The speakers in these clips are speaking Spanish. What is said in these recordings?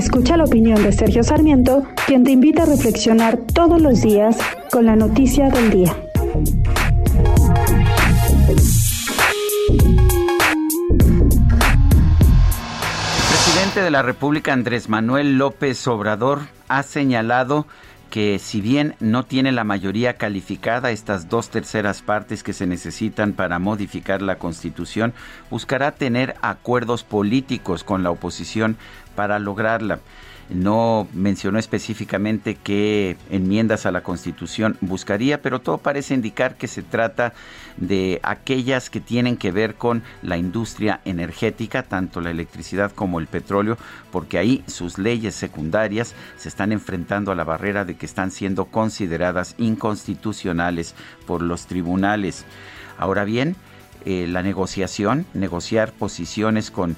Escucha la opinión de Sergio Sarmiento, quien te invita a reflexionar todos los días con la noticia del día. El presidente de la República, Andrés Manuel López Obrador, ha señalado que si bien no tiene la mayoría calificada, estas dos terceras partes que se necesitan para modificar la Constitución, buscará tener acuerdos políticos con la oposición para lograrla. No mencionó específicamente qué enmiendas a la Constitución buscaría, pero todo parece indicar que se trata de aquellas que tienen que ver con la industria energética, tanto la electricidad como el petróleo, porque ahí sus leyes secundarias se están enfrentando a la barrera de que están siendo consideradas inconstitucionales por los tribunales. Ahora bien, eh, la negociación, negociar posiciones con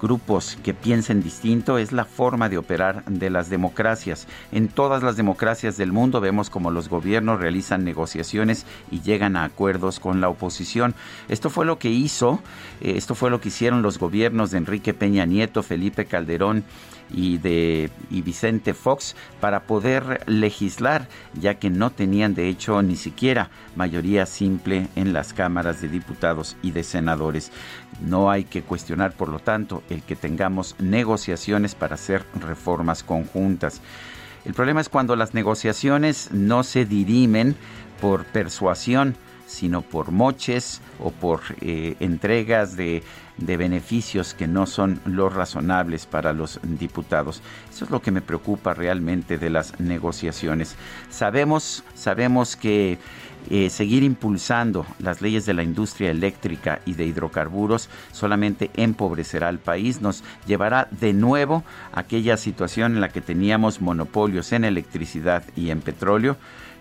grupos que piensen distinto es la forma de operar de las democracias. En todas las democracias del mundo vemos como los gobiernos realizan negociaciones y llegan a acuerdos con la oposición. Esto fue lo que hizo, eh, esto fue lo que hicieron los gobiernos de Enrique Peña Nieto, Felipe Calderón y de y Vicente Fox para poder legislar, ya que no tenían de hecho ni siquiera mayoría simple en las cámaras de diputados y de senadores. No hay que cuestionar, por lo tanto, el que tengamos negociaciones para hacer reformas conjuntas. El problema es cuando las negociaciones no se dirimen por persuasión, sino por moches o por eh, entregas de, de, beneficios que no son los razonables para los diputados. Eso es lo que me preocupa realmente de las negociaciones. Sabemos, sabemos que eh, seguir impulsando las leyes de la industria eléctrica y de hidrocarburos solamente empobrecerá al país, nos llevará de nuevo a aquella situación en la que teníamos monopolios en electricidad y en petróleo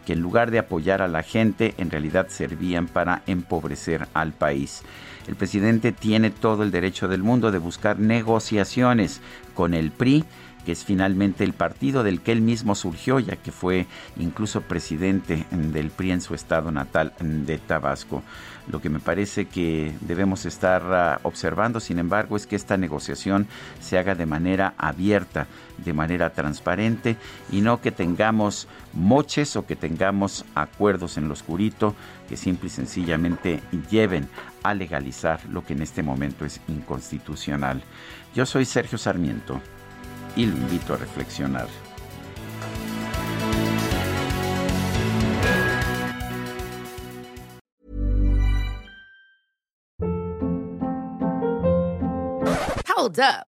que en lugar de apoyar a la gente, en realidad servían para empobrecer al país. El presidente tiene todo el derecho del mundo de buscar negociaciones con el PRI, que es finalmente el partido del que él mismo surgió, ya que fue incluso presidente del PRI en su estado natal de Tabasco. Lo que me parece que debemos estar ah, observando, sin embargo, es que esta negociación se haga de manera abierta, de manera transparente y no que tengamos moches o que tengamos acuerdos en lo oscurito que simple y sencillamente lleven a legalizar lo que en este momento es inconstitucional. Yo soy Sergio Sarmiento y lo invito a reflexionar. Hold up.